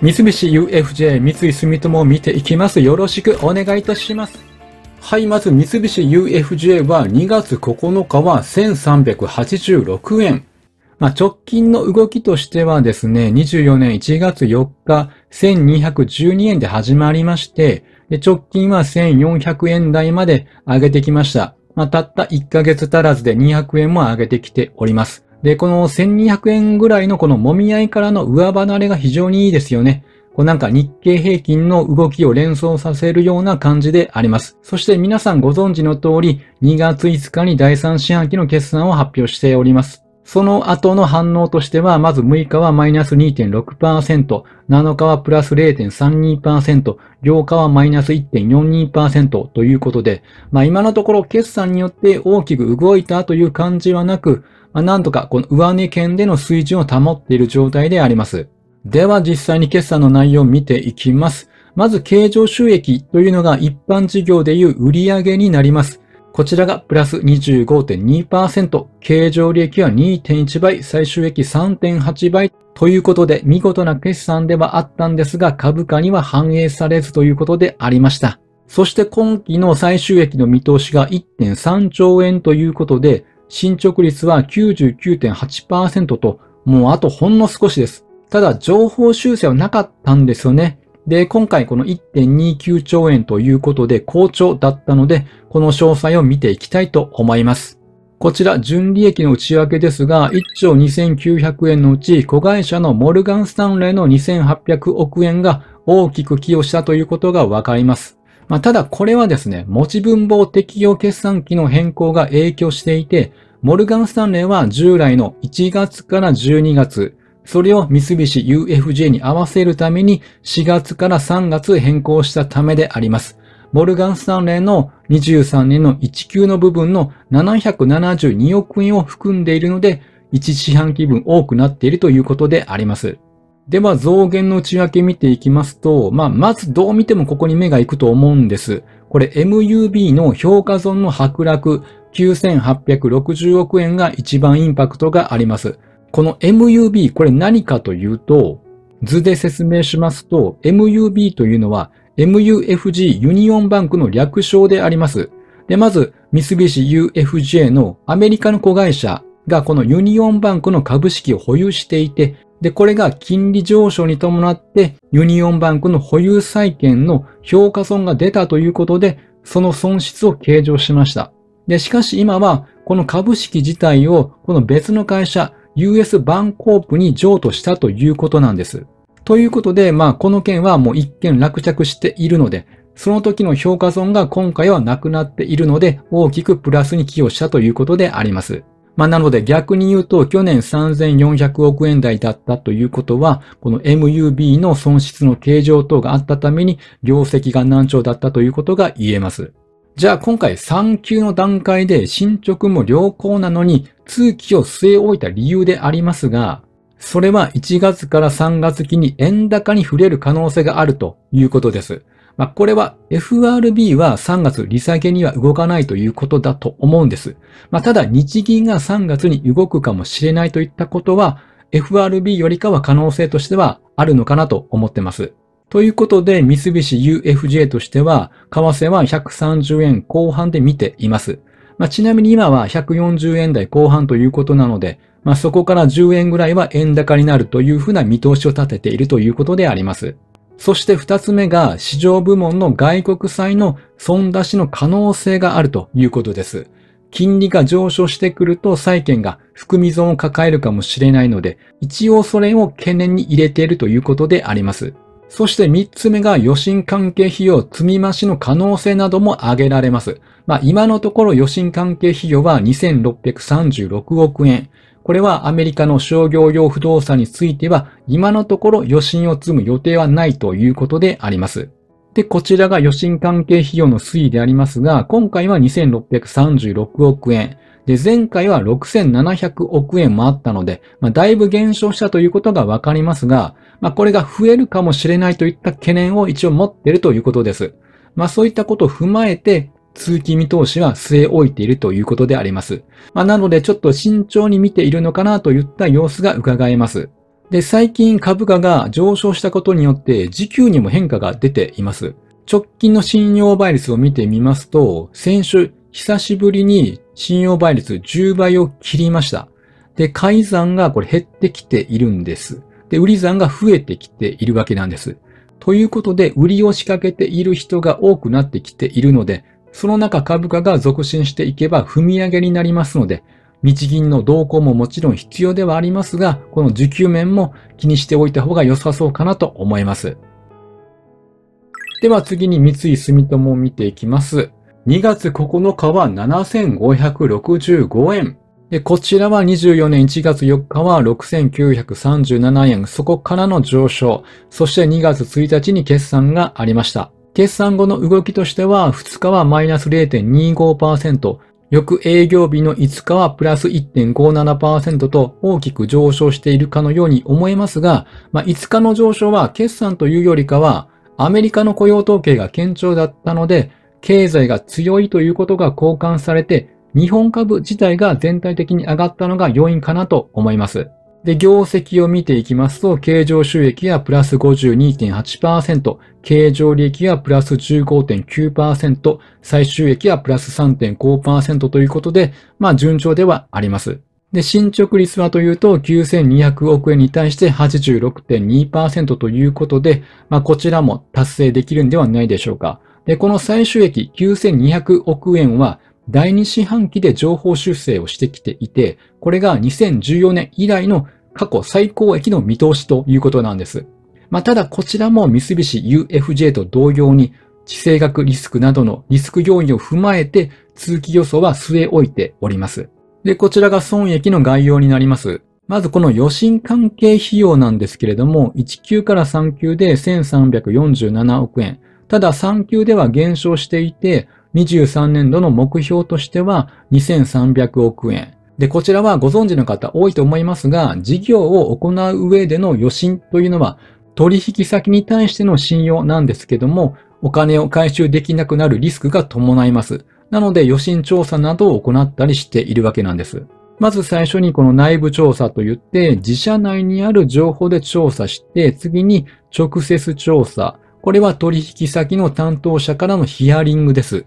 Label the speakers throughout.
Speaker 1: 三菱 UFJ 三井住友を見ていきます。よろしくお願いいたします。はい、まず三菱 UFJ は2月9日は1386円。まあ、直近の動きとしてはですね、24年1月4日1212円で始まりまして、直近は1400円台まで上げてきました。まあ、たった1ヶ月足らずで200円も上げてきております。で、この1200円ぐらいのこの揉み合いからの上離れが非常にいいですよね。こうなんか日経平均の動きを連想させるような感じであります。そして皆さんご存知の通り、2月5日に第3四半期の決算を発表しております。その後の反応としては、まず6日はマイナス2.6%、7日はプラス0.32%、8日はマイナス1.42%ということで、まあ今のところ決算によって大きく動いたという感じはなく、まあ、なんとかこの上値圏での水準を保っている状態であります。では実際に決算の内容を見ていきます。まず経常収益というのが一般事業でいう売上になります。こちらがプラス25.2%、経常利益は2.1倍、最終益3.8倍ということで見事な決算ではあったんですが株価には反映されずということでありました。そして今期の最終益の見通しが1.3兆円ということで進捗率は99.8%と、もうあとほんの少しです。ただ、情報修正はなかったんですよね。で、今回この1.29兆円ということで好調だったので、この詳細を見ていきたいと思います。こちら、純利益の内訳ですが、1兆2900円のうち、子会社のモルガンスタンレーの2800億円が大きく寄与したということがわかります。まあ、ただこれはですね、持ち分法適用決算期の変更が影響していて、モルガン・スタンレーは従来の1月から12月、それを三菱 UFJ に合わせるために4月から3月変更したためであります。モルガン・スタンレーの23年の1級の部分の772億円を含んでいるので、1四半期分多くなっているということであります。では増減の内訳見ていきますと、まあ、まずどう見てもここに目が行くと思うんです。これ MUB の評価損の剥落9860億円が一番インパクトがあります。この MUB、これ何かというと、図で説明しますと、MUB というのは MUFG ユニオンバンクの略称であります。で、まず、三菱 UFJ のアメリカの子会社がこのユニオンバンクの株式を保有していて、で、これが金利上昇に伴ってユニオンバンクの保有債権の評価損が出たということで、その損失を計上しました。で、しかし今はこの株式自体をこの別の会社 US バンコープに譲渡したということなんです。ということで、まあこの件はもう一見落着しているので、その時の評価損が今回はなくなっているので、大きくプラスに寄与したということであります。まあ、なので逆に言うと、去年3400億円台だったということは、この MUB の損失の計上等があったために、業績が難聴だったということが言えます。じゃあ今回3級の段階で進捗も良好なのに、通期を据え置いた理由でありますが、それは1月から3月期に円高に触れる可能性があるということです。まあ、これは FRB は3月利下げには動かないということだと思うんです。まあ、ただ日銀が3月に動くかもしれないといったことは FRB よりかは可能性としてはあるのかなと思ってます。ということで、三菱 UFJ としては、為替は130円後半で見ています。まあ、ちなみに今は140円台後半ということなので、まあ、そこから10円ぐらいは円高になるというふうな見通しを立てているということであります。そして二つ目が市場部門の外国債の損出しの可能性があるということです。金利が上昇してくると債券が含み損を抱えるかもしれないので、一応それを懸念に入れているということであります。そして三つ目が余震関係費用積み増しの可能性なども挙げられます。まあ今のところ余震関係費用は2636億円。これはアメリカの商業用不動産については今のところ余震を積む予定はないということであります。で、こちらが余震関係費用の推移でありますが、今回は2636億円。で、前回は6700億円もあったので、まあ、だいぶ減少したということがわかりますが、まあ、これが増えるかもしれないといった懸念を一応持っているということです。まあ、そういったことを踏まえて、通期見通しは据え置いているということであります。まあ、なのでちょっと慎重に見ているのかなといった様子が伺えます。で、最近株価が上昇したことによって時給にも変化が出ています。直近の信用倍率を見てみますと、先週久しぶりに信用倍率10倍を切りました。で、改ざんがこれ減ってきているんです。で、売り算が増えてきているわけなんです。ということで、売りを仕掛けている人が多くなってきているので、その中株価が続伸していけば踏み上げになりますので、日銀の動向ももちろん必要ではありますが、この需給面も気にしておいた方が良さそうかなと思います。では次に三井住友を見ていきます。2月9日は7565円。で、こちらは24年1月4日は6937円。そこからの上昇。そして2月1日に決算がありました。決算後の動きとしては、2日はマイナス0.25%、翌営業日の5日はプラス1.57%と大きく上昇しているかのように思えますが、まあ、5日の上昇は決算というよりかは、アメリカの雇用統計が堅調だったので、経済が強いということが交換されて、日本株自体が全体的に上がったのが要因かなと思います。で、業績を見ていきますと、経常収益はプラス52.8%、経常利益はプラス15.9%、最収益はプラス3.5%ということで、まあ順調ではあります。で、進捗率はというと、9200億円に対して86.2%ということで、まあこちらも達成できるんではないでしょうか。で、この最収益9200億円は第2四半期で情報修正をしてきていて、これが2014年以来の過去最高益の見通しということなんです。まあ、ただこちらも三菱 UFJ と同様に地政学リスクなどのリスク要因を踏まえて通期予想は据え置いております。で、こちらが損益の概要になります。まずこの余震関係費用なんですけれども、1級から3級で1347億円。ただ3級では減少していて、23年度の目標としては2300億円。で、こちらはご存知の方多いと思いますが、事業を行う上での余震というのは取引先に対しての信用なんですけども、お金を回収できなくなるリスクが伴います。なので余震調査などを行ったりしているわけなんです。まず最初にこの内部調査といって、自社内にある情報で調査して、次に直接調査。これは取引先の担当者からのヒアリングです。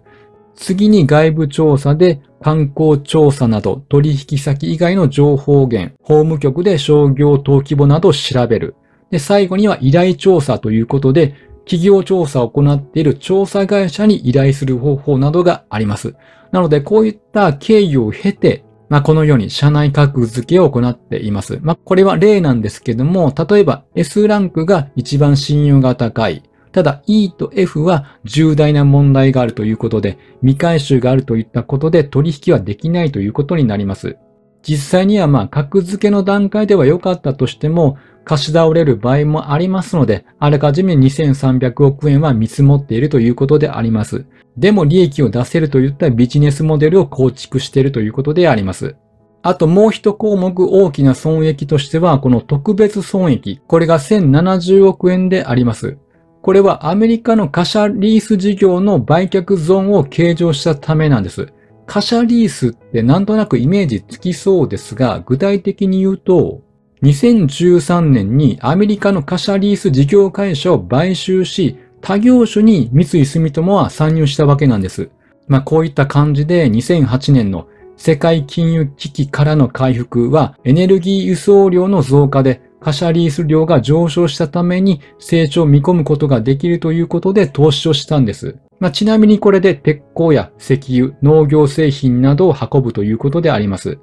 Speaker 1: 次に外部調査で観光調査など取引先以外の情報源、法務局で商業登記簿などを調べる。で、最後には依頼調査ということで、企業調査を行っている調査会社に依頼する方法などがあります。なので、こういった経緯を経て、まあ、このように社内格付けを行っています。まあ、これは例なんですけども、例えば S ランクが一番信用が高い。ただ E と F は重大な問題があるということで、未回収があるといったことで取引はできないということになります。実際にはまあ格付けの段階では良かったとしても、貸し倒れる場合もありますので、あらかじめ2300億円は見積もっているということであります。でも利益を出せるといったビジネスモデルを構築しているということであります。あともう一項目大きな損益としては、この特別損益。これが1070億円であります。これはアメリカの貨車リース事業の売却ゾーンを計上したためなんです。貨車リースってなんとなくイメージつきそうですが、具体的に言うと、2013年にアメリカの貨車リース事業会社を買収し、他業種に三井住友は参入したわけなんです。まあこういった感じで2008年の世界金融危機からの回復はエネルギー輸送量の増加で貨車リース量が上昇したために成長を見込むことができるということで投資をしたんです。まあ、ちなみにこれで鉄鋼や石油、農業製品などを運ぶということであります。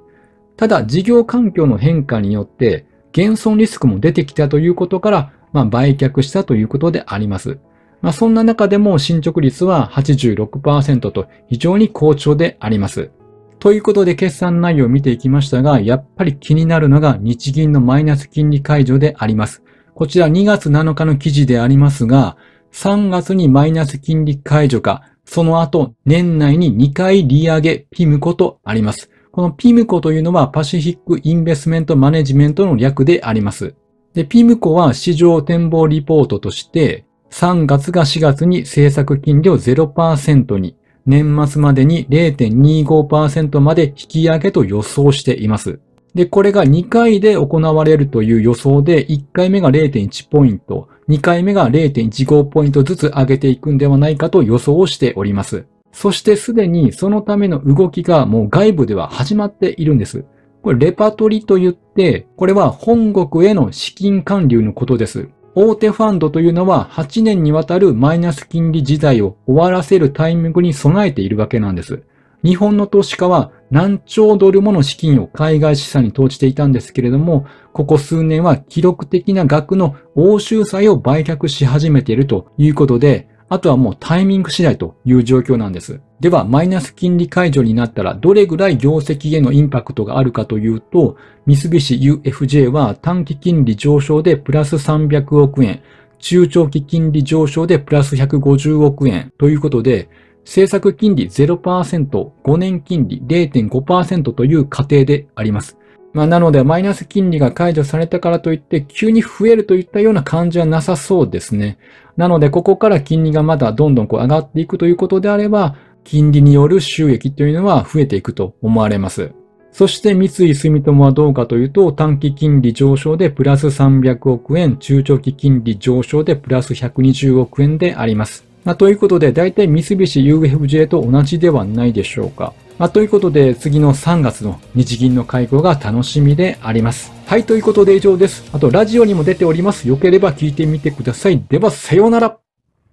Speaker 1: ただ事業環境の変化によって減損リスクも出てきたということから、まあ、売却したということであります。まあ、そんな中でも進捗率は86%と非常に好調であります。ということで決算内容を見ていきましたが、やっぱり気になるのが日銀のマイナス金利解除であります。こちら2月7日の記事でありますが、3月にマイナス金利解除か、その後年内に2回利上げピムコとあります。このピムコというのはパシフィックインベスメントマネジメントの略であります。で、ピムコは市場展望リポートとして、3月が4月に政策金利を0%に、年末までに0.25%まで引き上げと予想しています。で、これが2回で行われるという予想で、1回目が0.1ポイント、2回目が0.15ポイントずつ上げていくんではないかと予想をしております。そしてすでにそのための動きがもう外部では始まっているんです。これレパトリと言って、これは本国への資金還流のことです。大手ファンドというのは8年にわたるマイナス金利時代を終わらせるタイミングに備えているわけなんです。日本の投資家は何兆ドルもの資金を海外資産に投じていたんですけれども、ここ数年は記録的な額の欧州債を売却し始めているということで、あとはもうタイミング次第という状況なんです。では、マイナス金利解除になったらどれぐらい業績へのインパクトがあるかというと、三菱 UFJ は短期金利上昇でプラス300億円、中長期金利上昇でプラス150億円ということで、政策金利0%、5年金利0.5%という過程であります。まあ、なので、マイナス金利が解除されたからといって、急に増えるといったような感じはなさそうですね。なので、ここから金利がまだどんどんこう上がっていくということであれば、金利による収益というのは増えていくと思われます。そして三井住友はどうかというと、短期金利上昇でプラス300億円、中長期金利上昇でプラス120億円であります。まあ、ということで、大体三菱 UFJ と同じではないでしょうか。まあ、ということで、次の3月の日銀の会合が楽しみであります。はい、ということで以上です。あと、ラジオにも出ております。よければ聞いてみてください。では、さようなら。